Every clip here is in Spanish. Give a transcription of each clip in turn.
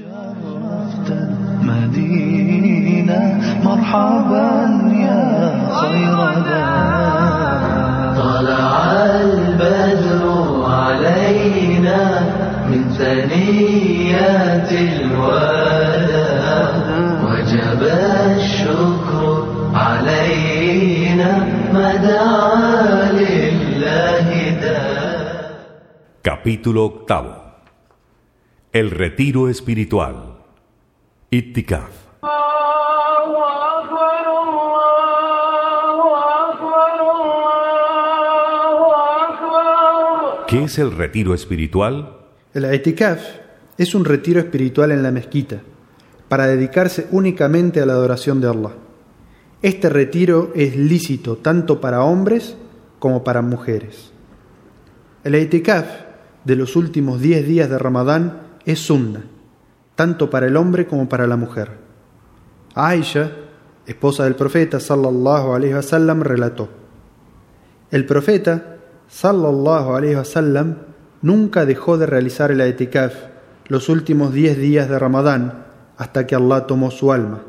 شرفت المدينة مرحبا يا خير طلع البدر علينا من ثنيات الوداع. وجب الشكر علينا ما دعا لله داع Capítulo octavo. El retiro espiritual. Ittikaf. ¿Qué es el retiro espiritual? El itikaf es un retiro espiritual en la mezquita, para dedicarse únicamente a la adoración de Allah. Este retiro es lícito tanto para hombres como para mujeres. El itikaf de los últimos 10 días de Ramadán es sunna, tanto para el hombre como para la mujer. Aisha, esposa del profeta sallallahu alaihi wasallam, relató: El profeta sallallahu alaihi wasallam nunca dejó de realizar el itikaf los últimos 10 días de Ramadán hasta que Allah tomó su alma.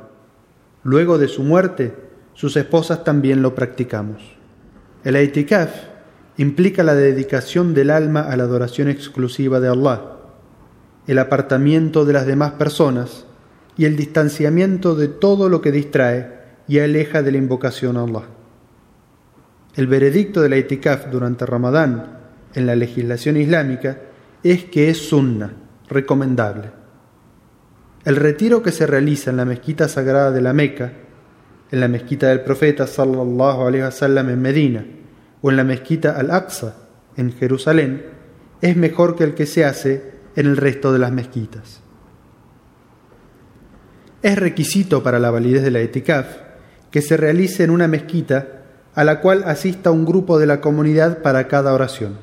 Luego de su muerte, sus esposas también lo practicamos. El itikaf implica la dedicación del alma a la adoración exclusiva de Allah, el apartamiento de las demás personas y el distanciamiento de todo lo que distrae y aleja de la invocación a Allah. El veredicto de la itikaf durante Ramadán en la legislación islámica es que es sunna, recomendable. El retiro que se realiza en la mezquita sagrada de la Meca, en la mezquita del profeta sallallahu alaihi wasallam en Medina o en la mezquita Al-Aqsa en Jerusalén es mejor que el que se hace en el resto de las mezquitas. Es requisito para la validez de la etikaf que se realice en una mezquita a la cual asista un grupo de la comunidad para cada oración.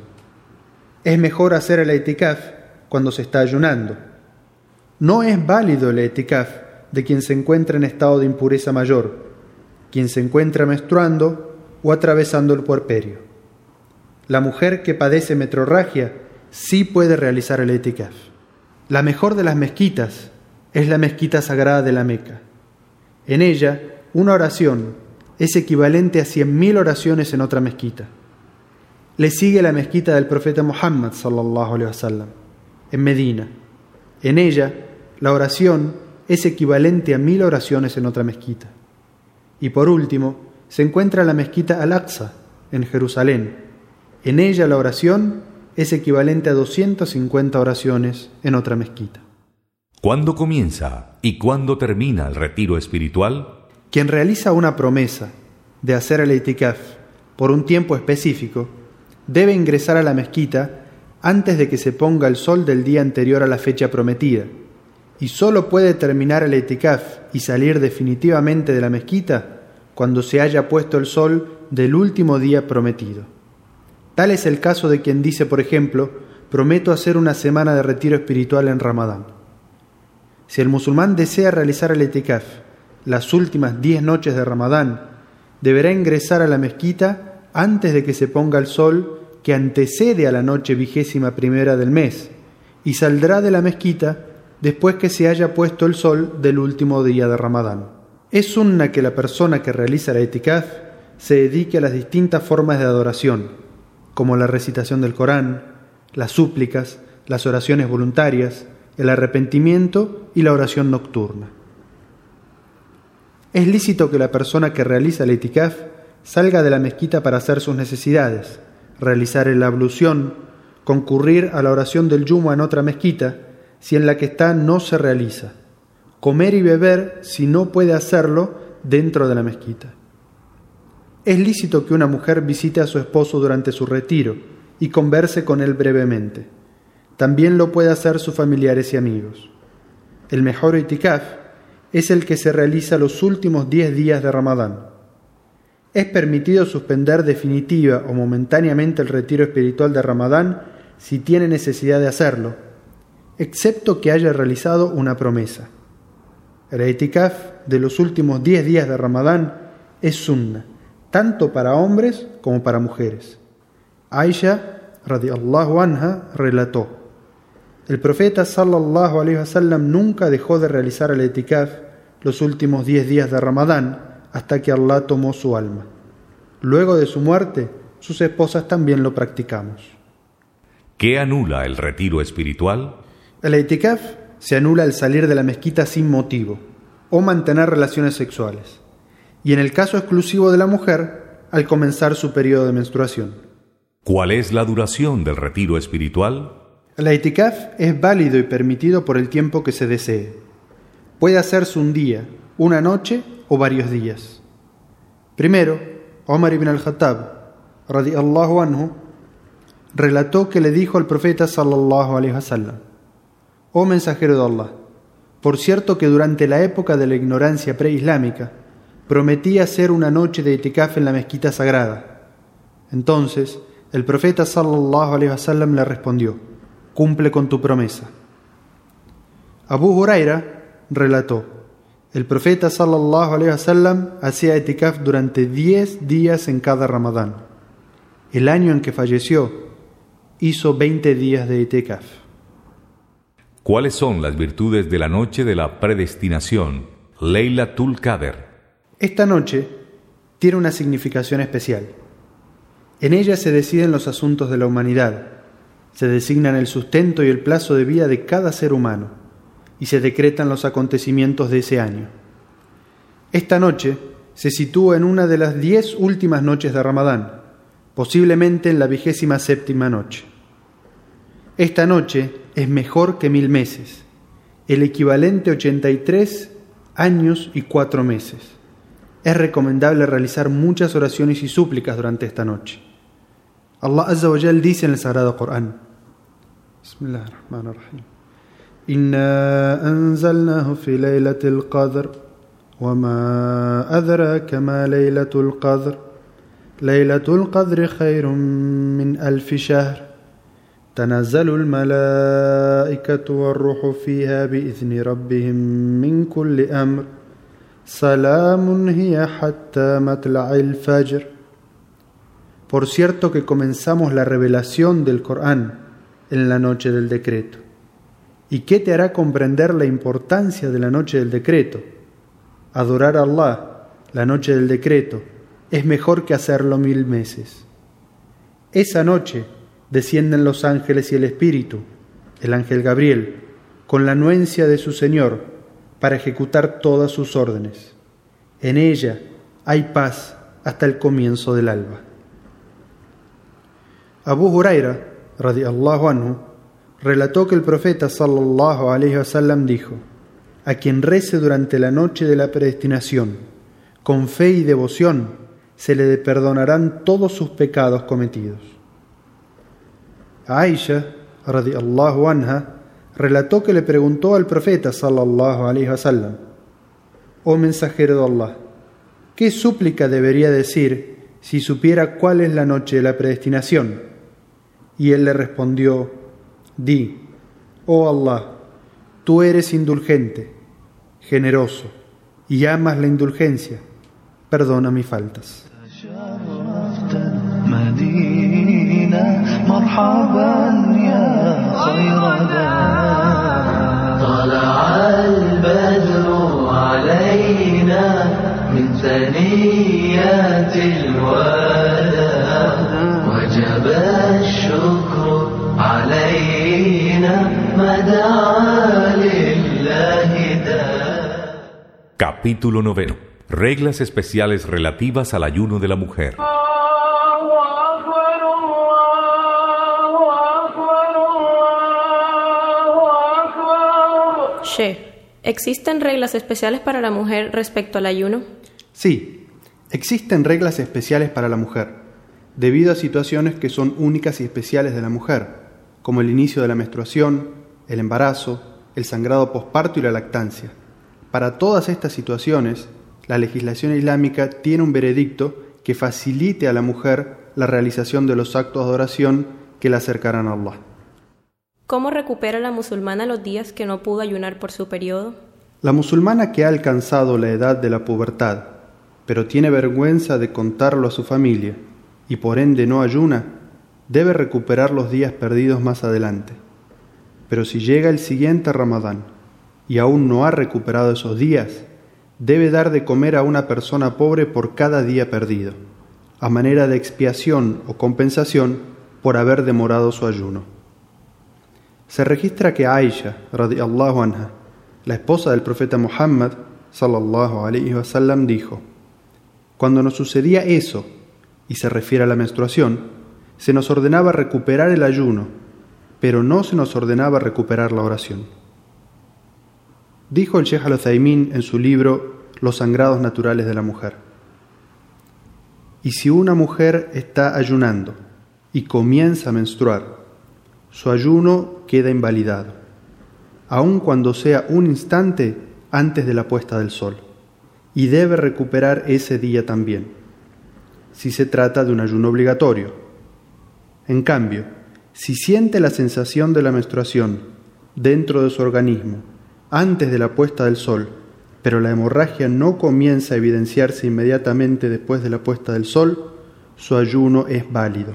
Es mejor hacer el etikaf cuando se está ayunando. No es válido el etikaf de quien se encuentra en estado de impureza mayor, quien se encuentra menstruando o atravesando el puerperio. La mujer que padece metrorragia sí puede realizar el etikaf. La mejor de las mezquitas es la mezquita sagrada de la Meca. En ella, una oración es equivalente a cien mil oraciones en otra mezquita. Le sigue la mezquita del profeta Muhammad sallallahu alaihi wasallam en Medina. En ella, la oración es equivalente a mil oraciones en otra mezquita. Y por último, se encuentra la mezquita Al-Aqsa en Jerusalén. En ella la oración es equivalente a 250 oraciones en otra mezquita. ¿Cuándo comienza y cuándo termina el retiro espiritual? Quien realiza una promesa de hacer el itikaf por un tiempo específico debe ingresar a la mezquita antes de que se ponga el sol del día anterior a la fecha prometida y solo puede terminar el itikaf y salir definitivamente de la mezquita cuando se haya puesto el sol del último día prometido. Tal es el caso de quien dice, por ejemplo, prometo hacer una semana de retiro espiritual en Ramadán. Si el musulmán desea realizar el etikaf las últimas diez noches de Ramadán, deberá ingresar a la mezquita antes de que se ponga el sol que antecede a la noche vigésima primera del mes, y saldrá de la mezquita después que se haya puesto el sol del último día de Ramadán. Es sunna que la persona que realiza la etikaf se dedique a las distintas formas de adoración, como la recitación del Corán, las súplicas, las oraciones voluntarias, el arrepentimiento y la oración nocturna. Es lícito que la persona que realiza el itikaf salga de la mezquita para hacer sus necesidades, realizar la ablución, concurrir a la oración del yumo en otra mezquita, si en la que está no se realiza, comer y beber si no puede hacerlo dentro de la mezquita. Es lícito que una mujer visite a su esposo durante su retiro y converse con él brevemente. También lo puede hacer sus familiares y amigos. El mejor itikaf es el que se realiza los últimos 10 días de Ramadán. Es permitido suspender definitiva o momentáneamente el retiro espiritual de Ramadán si tiene necesidad de hacerlo, excepto que haya realizado una promesa. El itikaf de los últimos 10 días de Ramadán es sunna, tanto para hombres como para mujeres. Aisha radiallahu anha relató: El profeta sallallahu alaihi wasallam nunca dejó de realizar el etikaf los últimos 10 días de Ramadán hasta que Allah tomó su alma. Luego de su muerte, sus esposas también lo practicamos. ¿Qué anula el retiro espiritual? El etikaf se anula al salir de la mezquita sin motivo o mantener relaciones sexuales, y en el caso exclusivo de la mujer, al comenzar su periodo de menstruación. ¿Cuál es la duración del retiro espiritual? El itikaf es válido y permitido por el tiempo que se desee. Puede hacerse un día, una noche o varios días. Primero, Omar ibn al-Khattab, radiallahu anhu, relató que le dijo al profeta sallallahu alaihi wasallam: Oh mensajero de Allah, por cierto que durante la época de la ignorancia preislámica prometí hacer una noche de itikaf en la mezquita sagrada. Entonces, el profeta sallallahu alaihi wasallam le respondió: Cumple con tu promesa. Abu Huraira relató: El profeta sallallahu alaihi wasallam hacía itikaf durante 10 días en cada Ramadán. El año en que falleció hizo 20 días de itikaf. ¿Cuáles son las virtudes de la noche de la predestinación, Leila Tul Qadr? Esta noche tiene una significación especial. En ella se deciden los asuntos de la humanidad, se designan el sustento y el plazo de vida de cada ser humano y se decretan los acontecimientos de ese año. Esta noche se sitúa en una de las diez últimas noches de Ramadán, posiblemente en la vigésima séptima noche. Esta noche es mejor que mil meses, el equivalente a 83 años y cuatro meses. Es recomendable realizar muchas oraciones y súplicas durante esta noche. Allah Azza wa Jal dice en el Sagrado Corán. إنا أنزلناه في ليلة القدر وما أدراك ما ليلة القدر ليلة القدر خير من ألف شهر تنزل الملائكة والروح فيها بإذن ربهم من كل أمر Salamun hatta fajr. Por cierto que comenzamos la revelación del Corán en la noche del decreto. ¿Y qué te hará comprender la importancia de la noche del decreto? Adorar a Allah, la noche del decreto, es mejor que hacerlo mil meses. Esa noche descienden los ángeles y el Espíritu, el ángel Gabriel, con la anuencia de su Señor, para ejecutar todas sus órdenes. En ella hay paz hasta el comienzo del alba. Abu Huraira, radiallahu anhu, relató que el profeta sallallahu alaihi wasallam dijo: A quien rece durante la noche de la predestinación, con fe y devoción, se le perdonarán todos sus pecados cometidos. Aisha, radiallahu anha, relató que le preguntó al profeta sallallahu alaihi wasallam: Oh mensajero de Allah, ¿qué súplica debería decir si supiera cuál es la noche de la predestinación? Y él le respondió: Di, oh Allah, tú eres indulgente, generoso y amas la indulgencia, perdona mis faltas. مدينة مرحبا يا خير دار طلع البدر علينا من ثنيات الوداع وجب الشكر علينا ما دعا لله دار Capítulo noveno. Reglas especiales relativas al ayuno de la mujer. ¿Existen reglas especiales para la mujer respecto al ayuno? Sí, existen reglas especiales para la mujer, debido a situaciones que son únicas y especiales de la mujer, como el inicio de la menstruación, el embarazo, el sangrado posparto y la lactancia. Para todas estas situaciones, la legislación islámica tiene un veredicto que facilite a la mujer la realización de los actos de adoración que la acercarán a Allah. ¿Cómo recupera la musulmana los días que no pudo ayunar por su periodo? La musulmana que ha alcanzado la edad de la pubertad, pero tiene vergüenza de contarlo a su familia y por ende no ayuna, debe recuperar los días perdidos más adelante. Pero si llega el siguiente Ramadán y aún no ha recuperado esos días, debe dar de comer a una persona pobre por cada día perdido, a manera de expiación o compensación por haber demorado su ayuno. Se registra que Aisha, radiallahu anha, la esposa del profeta Muhammad, sallallahu alayhi wasallam, dijo: Cuando nos sucedía eso, y se refiere a la menstruación, se nos ordenaba recuperar el ayuno, pero no se nos ordenaba recuperar la oración. Dijo el Sheikh al en su libro Los sangrados naturales de la mujer. Y si una mujer está ayunando y comienza a menstruar, su ayuno queda invalidado, aun cuando sea un instante antes de la puesta del sol, y debe recuperar ese día también, si se trata de un ayuno obligatorio. En cambio, si siente la sensación de la menstruación dentro de su organismo antes de la puesta del sol, pero la hemorragia no comienza a evidenciarse inmediatamente después de la puesta del sol, su ayuno es válido.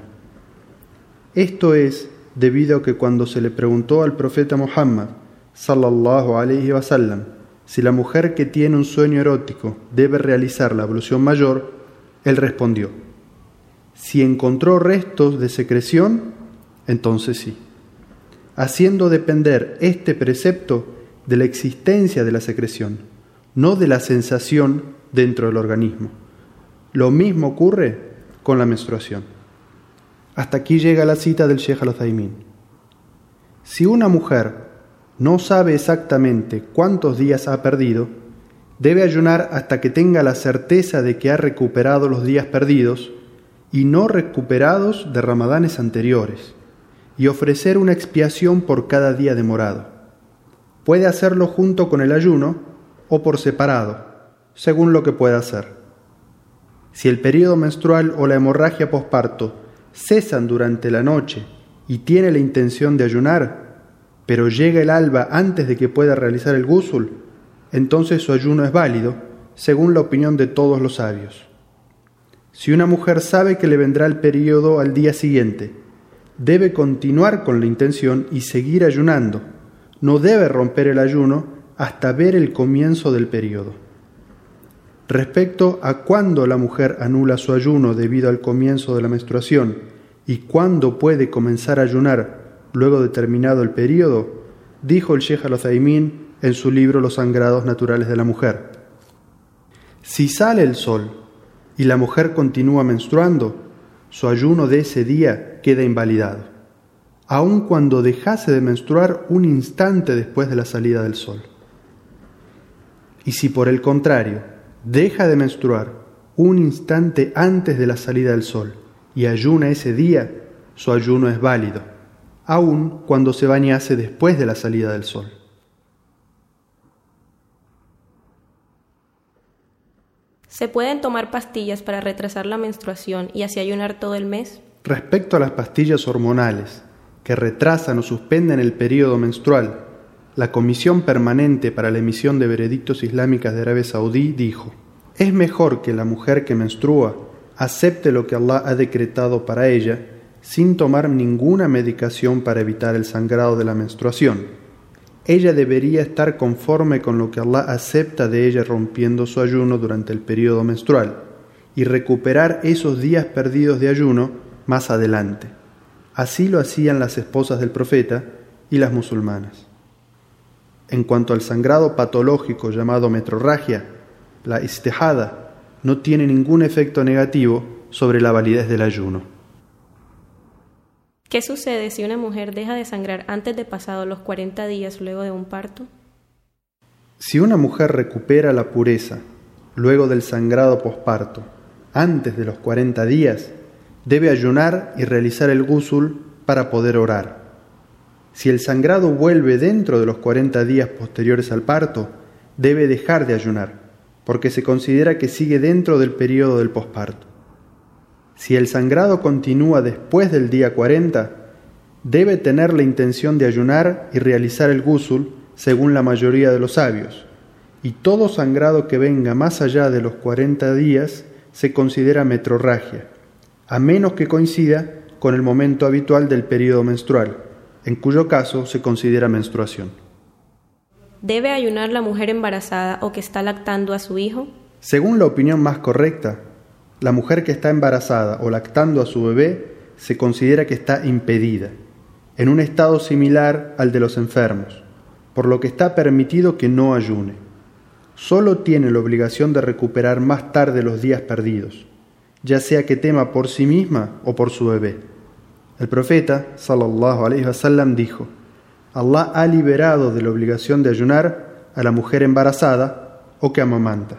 Esto es debido a que cuando se le preguntó al profeta Muhammad sallallahu alaihi wasallam si la mujer que tiene un sueño erótico debe realizar la ablución mayor, él respondió: Si encontró restos de secreción, entonces sí. Haciendo depender este precepto de la existencia de la secreción, no de la sensación dentro del organismo. Lo mismo ocurre con la menstruación. Hasta aquí llega la cita del Sheikh al Si una mujer no sabe exactamente cuántos días ha perdido, debe ayunar hasta que tenga la certeza de que ha recuperado los días perdidos y no recuperados de ramadanes anteriores, y ofrecer una expiación por cada día demorado. Puede hacerlo junto con el ayuno o por separado, según lo que pueda hacer. Si el periodo menstrual o la hemorragia posparto cesan durante la noche y tiene la intención de ayunar, pero llega el alba antes de que pueda realizar el gúsul, entonces su ayuno es válido, según la opinión de todos los sabios. Si una mujer sabe que le vendrá el periodo al día siguiente, debe continuar con la intención y seguir ayunando. No debe romper el ayuno hasta ver el comienzo del periodo. Respecto a cuándo la mujer anula su ayuno debido al comienzo de la menstruación y cuándo puede comenzar a ayunar luego de terminado el periodo, dijo el Sheikh al en su libro Los sangrados naturales de la mujer. Si sale el sol y la mujer continúa menstruando, su ayuno de ese día queda invalidado, aun cuando dejase de menstruar un instante después de la salida del sol. Y si por el contrario deja de menstruar un instante antes de la salida del sol y ayuna ese día, su ayuno es válido aun cuando se bañase después de la salida del sol. ¿Se pueden tomar pastillas para retrasar la menstruación y así ayunar todo el mes? Respecto a las pastillas hormonales que retrasan o suspenden el periodo menstrual, la Comisión Permanente para la Emisión de Veredictos Islámicas de Arabia Saudí dijo, es mejor que la mujer que menstrua acepte lo que Allah ha decretado para ella sin tomar ninguna medicación para evitar el sangrado de la menstruación. Ella debería estar conforme con lo que Allah acepta de ella rompiendo su ayuno durante el periodo menstrual y recuperar esos días perdidos de ayuno más adelante. Así lo hacían las esposas del profeta y las musulmanas. En cuanto al sangrado patológico llamado metrorragia, la istihada no tiene ningún efecto negativo sobre la validez del ayuno. ¿Qué sucede si una mujer deja de sangrar antes de pasados los 40 días luego de un parto? Si una mujer recupera la pureza luego del sangrado posparto, antes de los 40 días, debe ayunar y realizar el gúsul para poder orar. Si el sangrado vuelve dentro de los 40 días posteriores al parto, debe dejar de ayunar, porque se considera que sigue dentro del periodo del posparto. Si el sangrado continúa después del día 40, debe tener la intención de ayunar y realizar el gúsul según la mayoría de los sabios. Y todo sangrado que venga más allá de los 40 días se considera metrorragia, a menos que coincida con el momento habitual del periodo menstrual, en cuyo caso se considera menstruación. ¿Debe ayunar la mujer embarazada o que está lactando a su hijo? Según la opinión más correcta, la mujer que está embarazada o lactando a su bebé se considera que está impedida, en un estado similar al de los enfermos, por lo que está permitido que no ayune. Solo tiene la obligación de recuperar más tarde los días perdidos, ya sea que tema por sí misma o por su bebé. El profeta, sallallahu alaihi wasallam, dijo: Allah ha liberado de la obligación de ayunar a la mujer embarazada o que amamanta.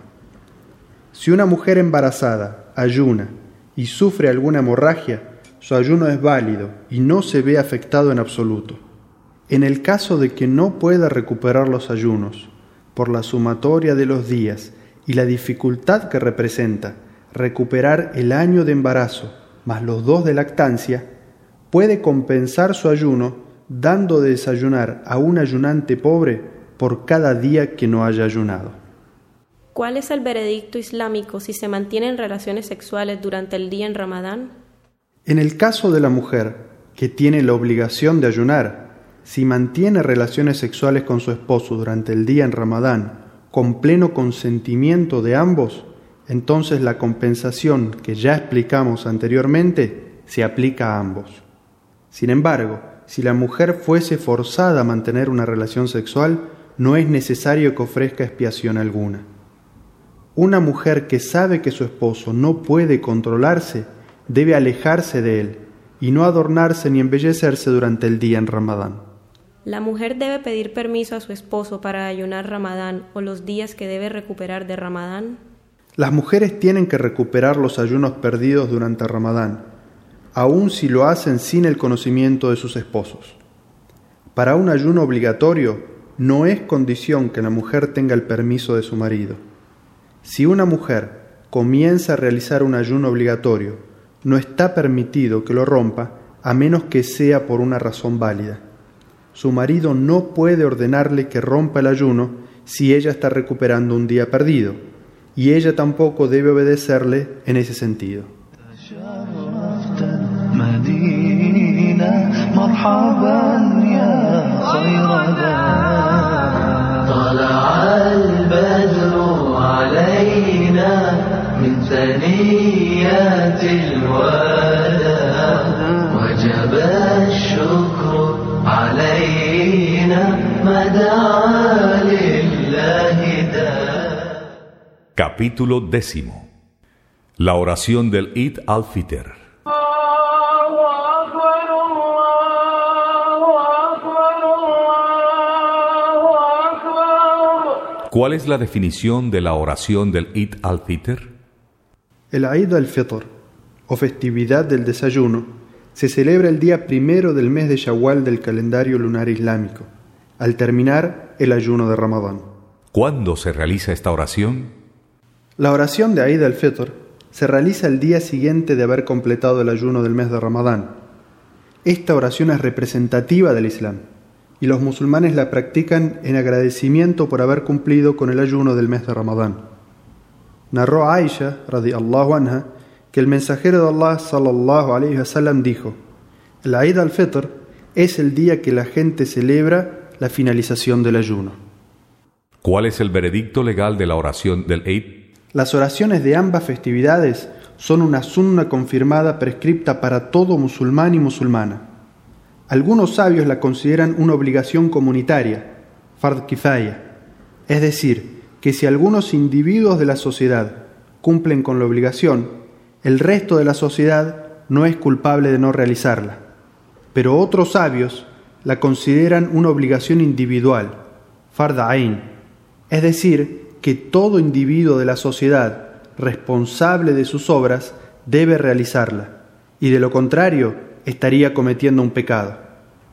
Si una mujer embarazada ayuna y sufre alguna hemorragia, su ayuno es válido y no se ve afectado en absoluto. En el caso de que no pueda recuperar los ayunos, por la sumatoria de los días y la dificultad que representa recuperar el año de embarazo más los dos de lactancia, puede compensar su ayuno dando de desayunar a un ayunante pobre por cada día que no haya ayunado. ¿Cuál es el veredicto islámico si se mantienen relaciones sexuales durante el día en Ramadán? En el caso de la mujer que tiene la obligación de ayunar, si mantiene relaciones sexuales con su esposo durante el día en Ramadán con pleno consentimiento de ambos, entonces la compensación que ya explicamos anteriormente se aplica a ambos. Sin embargo, si la mujer fuese forzada a mantener una relación sexual, no es necesario que ofrezca expiación alguna. Una mujer que sabe que su esposo no puede controlarse debe alejarse de él y no adornarse ni embellecerse durante el día en Ramadán. ¿La mujer debe pedir permiso a su esposo para ayunar Ramadán o los días que debe recuperar de Ramadán? Las mujeres tienen que recuperar los ayunos perdidos durante Ramadán, aun si lo hacen sin el conocimiento de sus esposos. Para un ayuno obligatorio no es condición que la mujer tenga el permiso de su marido. Si una mujer comienza a realizar un ayuno obligatorio, no está permitido que lo rompa a menos que sea por una razón válida. Su marido no puede ordenarle que rompa el ayuno si ella está recuperando un día perdido, y ella tampoco debe obedecerle en ese sentido. مرحبا يا خير طلع البدر علينا من ثنيات الوداع وجب الشكر علينا ما دعا لله داع Capítulo décimo. La oración del Eid al-Fitr. ¿Cuál es la definición de la oración del Eid al-Fitr? El Eid al-Fitr, o festividad del desayuno, se celebra el día primero del mes de Shawwal del calendario lunar islámico, al terminar el ayuno de Ramadán. ¿Cuándo se realiza esta oración? La oración de Eid al-Fitr se realiza el día siguiente de haber completado el ayuno del mes de Ramadán. Esta oración es representativa del Islam y los musulmanes la practican en agradecimiento por haber cumplido con el ayuno del mes de Ramadán. Narró Aisha, radiallahu anha, que el mensajero de Allah sallallahu alayhi wasallam dijo: El Eid al-Fitr es el día que la gente celebra la finalización del ayuno. ¿Cuál es el veredicto legal de la oración del Eid? Las oraciones de ambas festividades son una sunna confirmada prescripta para todo musulmán y musulmana. Algunos sabios la consideran una obligación comunitaria, fard kifaya, es decir, que si algunos individuos de la sociedad cumplen con la obligación, el resto de la sociedad no es culpable de no realizarla. Pero otros sabios la consideran una obligación individual, fard ain, es decir, que todo individuo de la sociedad responsable de sus obras debe realizarla, y de lo contrario estaría cometiendo un pecado.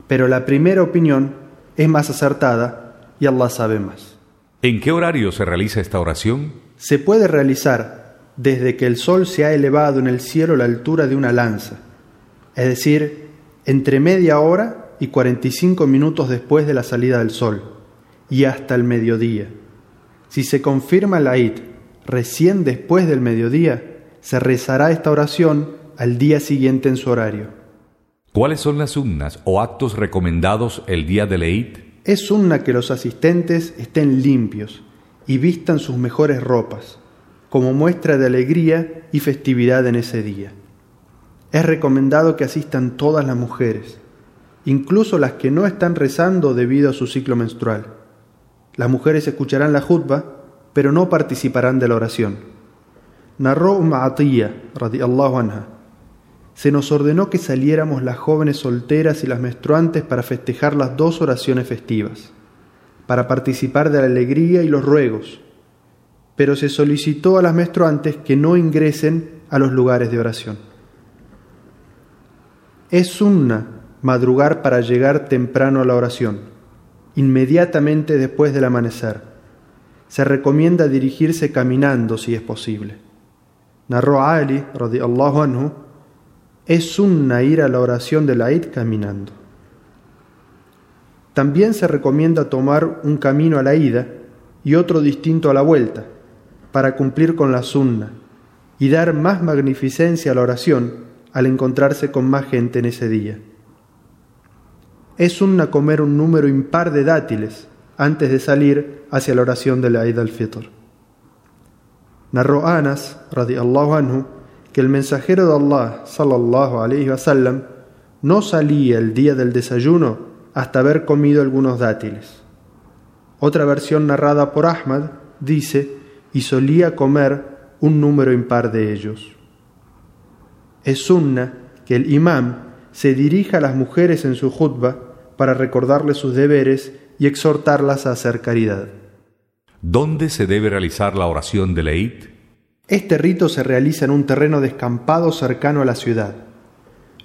Pero la primera opinión es más acertada y Allah sabe más. ¿En qué horario se realiza esta oración? Se puede realizar desde que el sol se ha elevado en el cielo a la altura de una lanza, es decir, entre media hora y 45 minutos después de la salida del sol, y hasta el mediodía. Si se confirma la Eid recién después del mediodía, se rezará esta oración al día siguiente en su horario. ¿Cuáles son las sunnas o actos recomendados el día del Eid? Es sunna que los asistentes estén limpios y vistan sus mejores ropas, como muestra de alegría y festividad en ese día. Es recomendado que asistan todas las mujeres, incluso las que no están rezando debido a su ciclo menstrual. Las mujeres escucharán la jutba, pero no participarán de la oración. Narró Ma'atiyya, radiallahu anha. Se nos ordenó que saliéramos las jóvenes solteras y las menstruantes para festejar las dos oraciones festivas, para participar de la alegría y los ruegos, pero se solicitó a las menstruantes que no ingresen a los lugares de oración. Es sunna madrugar para llegar temprano a la oración, inmediatamente después del amanecer. Se recomienda dirigirse caminando si es posible. Narró Ali, anhu, es sunna ir a la oración de la Eid caminando. También se recomienda tomar un camino a la ida y otro distinto a la vuelta, para cumplir con la sunna y dar más magnificencia a la oración al encontrarse con más gente en ese día. Es sunna comer un número impar de dátiles antes de salir hacia la oración de la Eid al-Fitr. Narró Anas, radiallahu anhu, que el mensajero de Allah, sallallahu alayhi wasallam, no salía el día del desayuno hasta haber comido algunos dátiles. Otra versión narrada por Ahmad dice, y solía comer un número impar de ellos. Es sunna que el imam se dirija a las mujeres en su jutba para recordarles sus deberes y exhortarlas a hacer caridad. ¿Dónde se debe realizar la oración de Eid? Este rito se realiza en un terreno descampado cercano a la ciudad.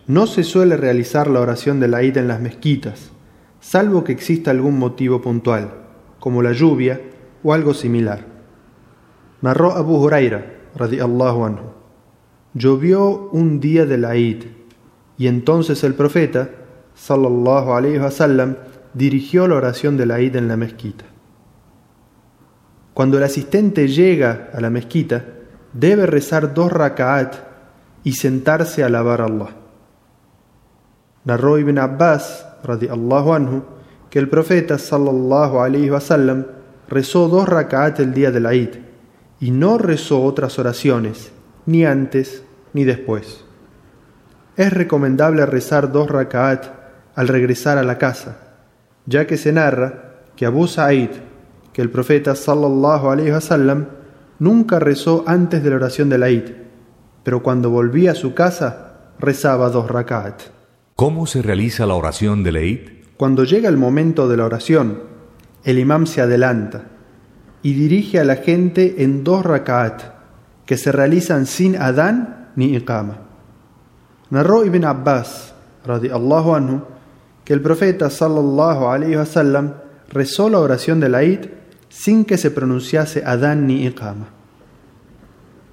No se suele realizar la oración de la Eid en las mezquitas, salvo que exista algún motivo puntual, como la lluvia o algo similar. Narró Abu Huraira, radiallahu anhu. Llovió un día de la Eid, y entonces el profeta, sallallahu alayhi wasallam, dirigió la oración de la Eid en la mezquita. Cuando el asistente llega a la mezquita, debe rezar dos raka'at y sentarse a alabar a Allah. Narró Ibn Abbas, radiallahu anhu, que el profeta sallallahu alayhi wasallam rezó dos raka'at el día de la Eid y no rezó otras oraciones, ni antes ni después. Es recomendable rezar dos raka'at al regresar a la casa, ya que se narra que Abu Sa'id, que el profeta sallallahu alaihi wasallam nunca rezó antes de la oración de la Eid, pero cuando volvía a su casa rezaba dos raka'at. ¿Cómo se realiza la oración de Eid? Cuando llega el momento de la oración, el imam se adelanta y dirige a la gente en dos raka'at que se realizan sin adán ni iqama. Narró Ibn Abbas, radiallahu anhu, que el profeta sallallahu alayhi wasallam rezó la oración de la Eid sin que se pronunciase adán ni iqama.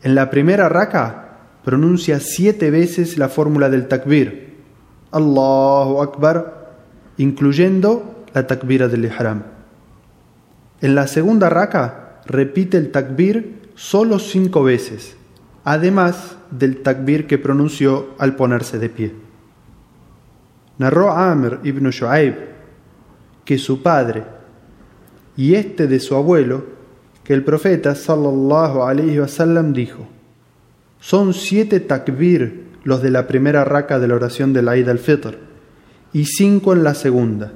En la primera raka pronuncia siete veces la fórmula del takbir, Allahu Akbar, incluyendo la takbira del ihram. En la segunda raka repite el takbir solo cinco veces, además del takbir que pronunció al ponerse de pie. Narró Amr ibn Shu'aib que su padre y este de su abuelo, que el profeta sallallahu alaihi wasallam dijo: Son siete takbir los de la primera raka de la oración del Eid al-Fitr y cinco en la segunda.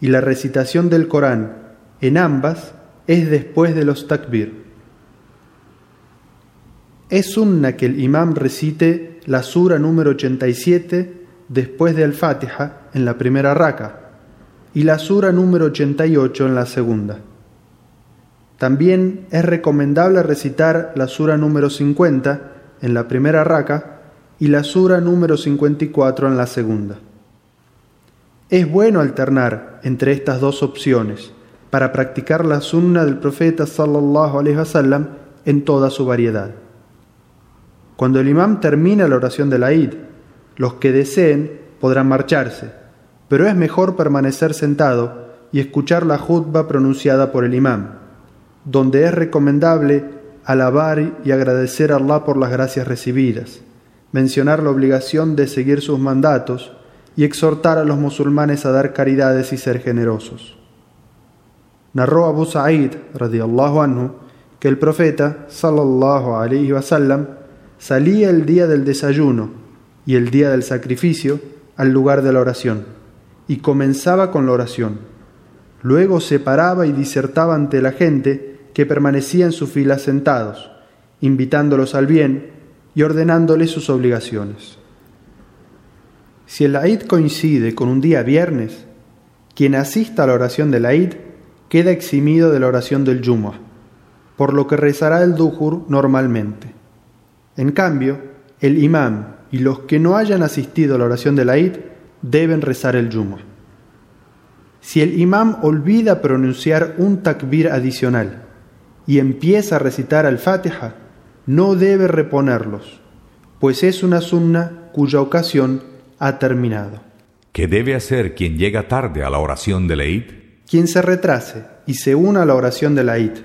Y la recitación del Corán en ambas es después de los takbir. Es sunna que el imam recite la sura número 87 después de Al-Fatiha en la primera raka y la sura número 88 en la segunda. También es recomendable recitar la sura número 50 en la primera raka y la sura número 54 en la segunda. Es bueno alternar entre estas dos opciones para practicar la sunna del profeta sallallahu alaihi wasallam en toda su variedad. Cuando el imam termina la oración de la Eid, los que deseen podrán marcharse, pero es mejor permanecer sentado y escuchar la jutba pronunciada por el imam, donde es recomendable alabar y agradecer a Allah por las gracias recibidas, mencionar la obligación de seguir sus mandatos y exhortar a los musulmanes a dar caridades y ser generosos. Narró Abu Sa'id radiallahu anhu que el profeta sallallahu wasallam salía el día del desayuno y el día del sacrificio al lugar de la oración y comenzaba con la oración. Luego se paraba y disertaba ante la gente que permanecía en su fila sentados, invitándolos al bien y ordenándoles sus obligaciones. Si el Eid coincide con un día viernes, quien asista a la oración del Eid queda eximido de la oración del Jumu'ah, por lo que rezará el Duhur normalmente. En cambio, el imam y los que no hayan asistido a la oración del Eid deben rezar el Jumu'ah. Si el imam olvida pronunciar un takbir adicional y empieza a recitar al Fatiha, no debe reponerlos, pues es una sunna cuya ocasión ha terminado. ¿Qué debe hacer quien llega tarde a la oración de Eid? Quien se retrase y se una a la oración de la Eid,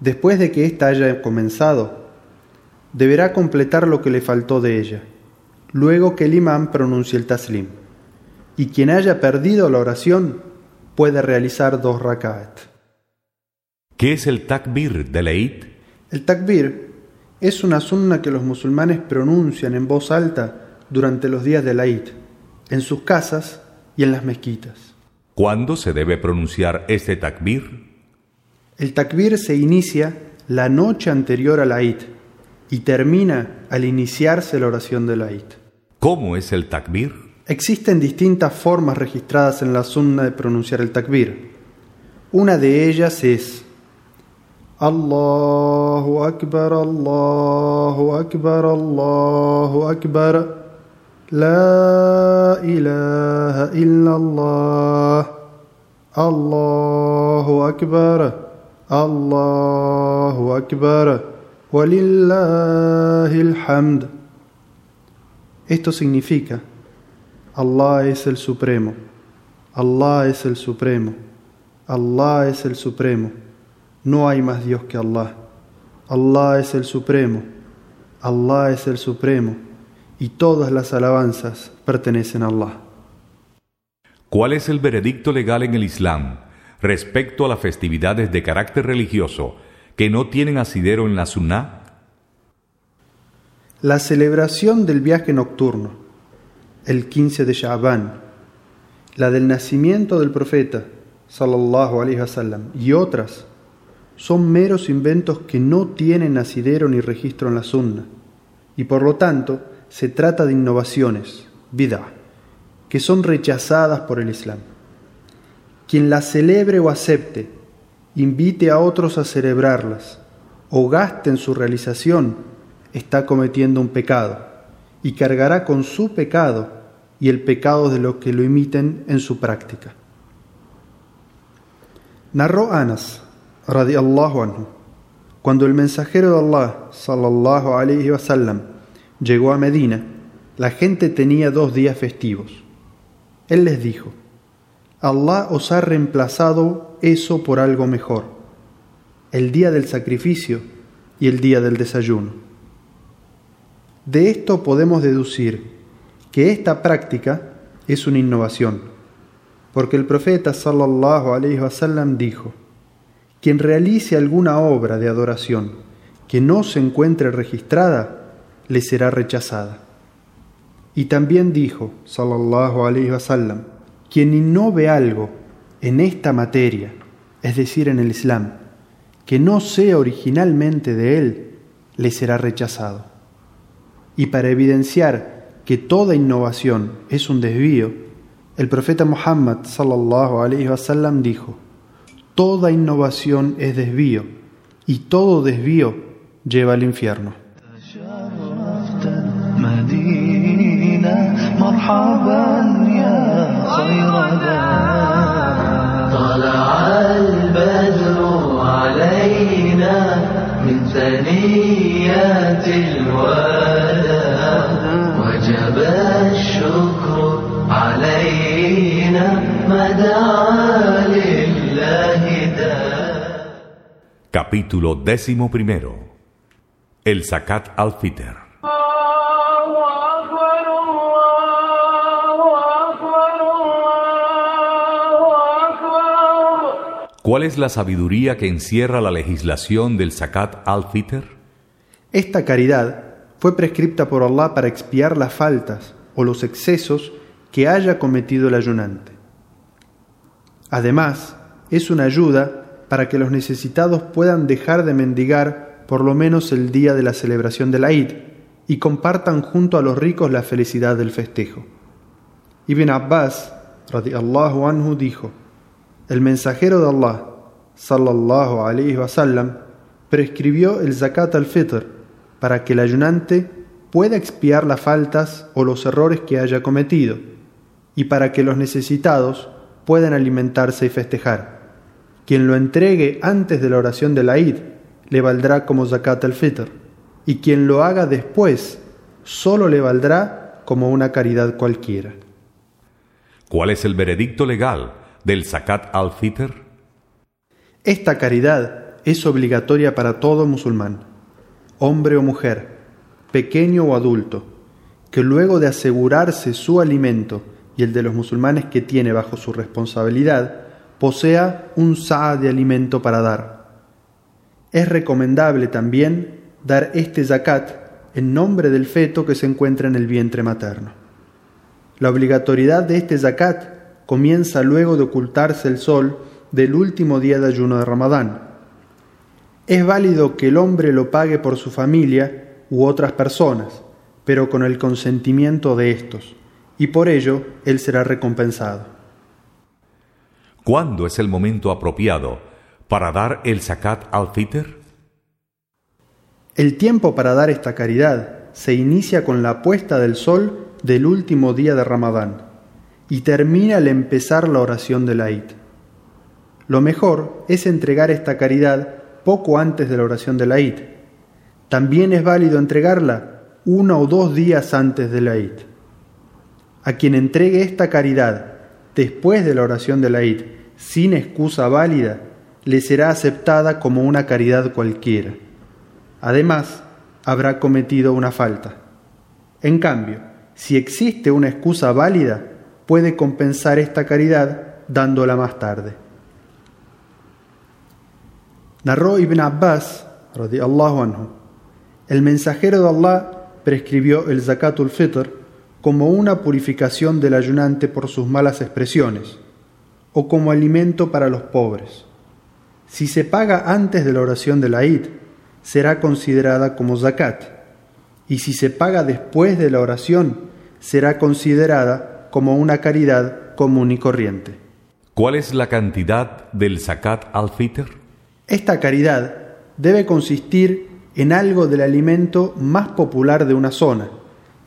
después de que ésta haya comenzado, deberá completar lo que le faltó de ella, luego que el imán pronuncie el taslim. Y quien haya perdido la oración puede realizar dos rak'at. ¿Qué es el takbir de Eid? El takbir es una sunna que los musulmanes pronuncian en voz alta durante los días de la Eid, en sus casas y en las mezquitas. ¿Cuándo se debe pronunciar este takbir? El takbir se inicia la noche anterior a la Eid y termina al iniciarse la oración de la Eid. ¿Cómo es el takbir? Existen distintas formas registradas en la sunna de pronunciar el takbir. Una de ellas es Allahu Akbar, Allahu Akbar, Allahu Akbar, La ilaha illallah, Allahu Akbar, Allahu Akbar, Walillahi hamd. Esto significa Allah es el Supremo, Allah es el Supremo, Allah es el Supremo, no hay más Dios que Allah, Allah es el Supremo, Allah es el Supremo. Y todas las alabanzas pertenecen a Allah. ¿Cuál es el veredicto legal en el Islam respecto a las festividades de carácter religioso que no tienen asidero en la Sunnah? La celebración del viaje nocturno, el 15 de Sha'ban, la del nacimiento del profeta, sallallahu alaihi wasallam, y otras son meros inventos que no tienen asidero ni registro en la Sunna, y por lo tanto se trata de innovaciones, vida, que son rechazadas por el Islam. Quien las celebre o acepte, invite a otros a celebrarlas o gaste en su realización, está cometiendo un pecado y cargará con su pecado y el pecado de los que lo imiten en su práctica. Narró Anas, radiallahu anhu, cuando el mensajero de Allah, sallallahu alayhi wasallam, llegó a Medina, la gente tenía dos días festivos. Él les dijo, Allah os ha reemplazado eso por algo mejor, el día del sacrificio y el día del desayuno. De esto podemos deducir que esta práctica es una innovación, porque el profeta sallallahu alaihi wasallam dijo: quien realice alguna obra de adoración que no se encuentre registrada le será rechazada. Y también dijo, sallallahu alaihi wasallam, quien innove algo en esta materia, es decir, en el Islam, que no sea originalmente de él, le será rechazado. Y para evidenciar que toda innovación es un desvío, el profeta Muhammad sallallahu alaihi wasallam dijo: Toda innovación es desvío y todo desvío lleva al infierno. مدينة Capítulo décimo primero El Zakat al-Fitr ¿Cuál es la sabiduría que encierra la legislación del Zakat al-Fitr? Esta caridad fue prescripta por Allah para expiar las faltas o los excesos que haya cometido el ayunante. Además, es una ayuda para que los necesitados puedan dejar de mendigar por lo menos el día de la celebración del Eid y compartan junto a los ricos la felicidad del festejo. Ibn Abbas, radiallahu anhu, dijo: El mensajero de Allah, sallallahu alayhi wasallam, prescribió el zakat al-fitr para que el ayunante pueda expiar las faltas o los errores que haya cometido y para que los necesitados puedan alimentarse y festejar. Quien lo entregue antes de la oración de la Eid le valdrá como zakat al-fitr, y quien lo haga después solo le valdrá como una caridad cualquiera. ¿Cuál es el veredicto legal del zakat al-fitr? Esta caridad es obligatoria para todo musulmán, hombre o mujer, pequeño o adulto, que luego de asegurarse su alimento y el de los musulmanes que tiene bajo su responsabilidad, posea un sa de alimento para dar. Es recomendable también dar este zakat en nombre del feto que se encuentra en el vientre materno. La obligatoriedad de este zakat comienza luego de ocultarse el sol del último día de ayuno de Ramadán. Es válido que el hombre lo pague por su familia u otras personas, pero con el consentimiento de estos, y por ello él será recompensado. ¿Cuándo es el momento apropiado para dar el zakat al-fitr? El tiempo para dar esta caridad se inicia con la puesta del sol del último día de Ramadán y termina al empezar la oración de la Eid. Lo mejor es entregar esta caridad poco antes de la oración de la Eid. También es válido entregarla uno o dos días antes de la Eid. A quien entregue esta caridad después de la oración de la Eid, sin excusa válida, le será aceptada como una caridad cualquiera. Además, habrá cometido una falta. En cambio, si existe una excusa válida, puede compensar esta caridad dándola más tarde. Narró Ibn Abbas, anhu, el mensajero de Allah prescribió el zakatul fitr como una purificación del ayunante por sus malas expresiones, o como alimento para los pobres. Si se paga antes de la oración de la será considerada como zakat, y si se paga después de la oración, será considerada como una caridad común y corriente. ¿Cuál es la cantidad del zakat al-fitr? Esta caridad debe consistir en algo del alimento más popular de una zona,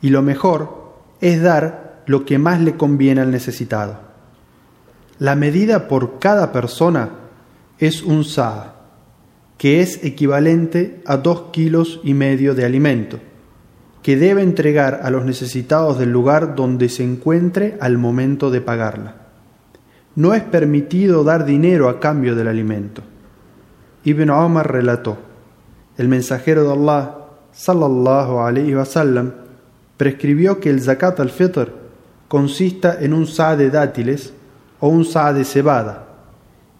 y lo mejor es dar lo que más le conviene al necesitado. La medida por cada persona es un sa, que es equivalente a dos kilos y medio de alimento, que debe entregar a los necesitados del lugar donde se encuentre al momento de pagarla. No es permitido dar dinero a cambio del alimento. Ibn Omar relató, el mensajero de Allah, sallallahu alayhi wa sallam, prescribió que el zakat al-fitr consista en un sa de dátiles o un sa de cebada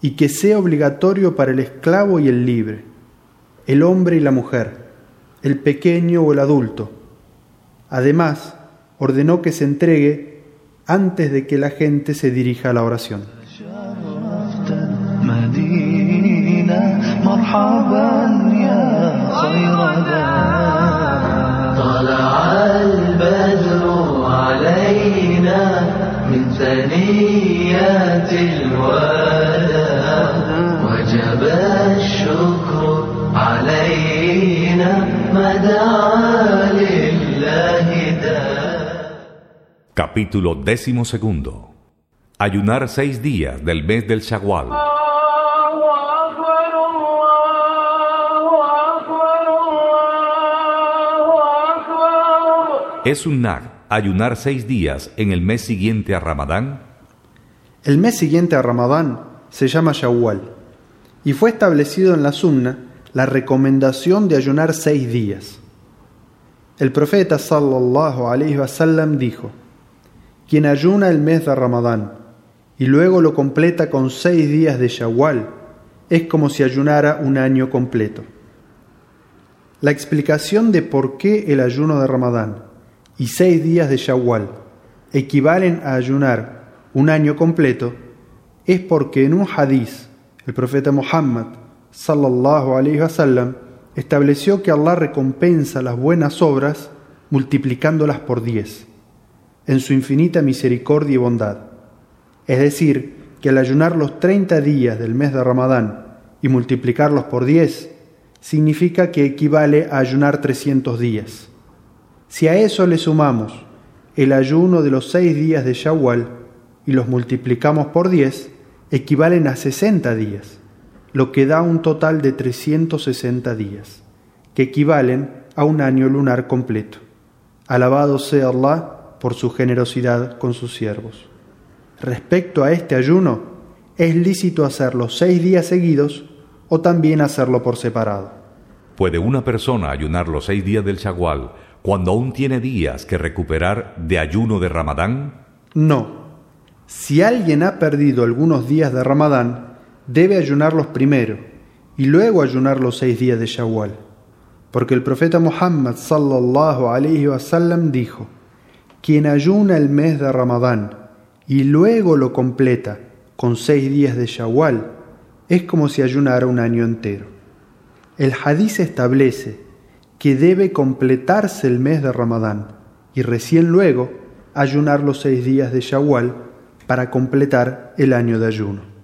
y que sea obligatorio para el esclavo y el libre, el hombre y la mujer, el pequeño o el adulto. Además, ordenó que se entregue antes de que la gente se dirija a la oración. ثنيات الوداع وجب الشكر علينا ما دعا لله Capítulo décimo segundo. Ayunar seis días del mes del Shawwal. ¿Es un nag ayunar seis días en el mes siguiente a Ramadán? El mes siguiente a Ramadán se llama Shawwal y fue establecido en la Sunna la recomendación de ayunar seis días. El profeta sallallahu alaihi wasallam dijo: Quien ayuna el mes de Ramadán y luego lo completa con seis días de Shawwal, es como si ayunara un año completo. La explicación de por qué el ayuno de Ramadán y seis días de Shawwal equivalen a ayunar un año completo es porque en un hadiz el profeta Muhammad sallallahu alaihi wasallam estableció que Allah recompensa las buenas obras multiplicándolas por diez en su infinita misericordia y bondad. Es decir, que al ayunar los 30 días del mes de Ramadán y multiplicarlos por 10, significa que equivale a ayunar 300 días. Si a eso le sumamos el ayuno de los 6 días de Shawwal y los multiplicamos por 10, equivalen a 60 días, lo que da un total de 360 días, que equivalen a un año lunar completo. Alabado sea Allah por su generosidad con sus siervos. Respecto a este ayuno, es lícito hacerlo seis días seguidos o también hacerlo por separado. ¿Puede una persona ayunar los seis días del Shawwal cuando aún tiene días que recuperar de ayuno de Ramadán? No. Si alguien ha perdido algunos días de Ramadán, debe ayunarlos primero y luego ayunar los seis días de Shawwal. Porque el profeta Muhammad sallallahu alaihi wasallam dijo: Quien ayuna el mes de Ramadán y luego lo completa con seis días de Shawwal, es como si ayunara un año entero. El hadiz establece que debe completarse el mes de Ramadán y recién luego ayunar los seis días de Shawwal para completar el año de ayuno.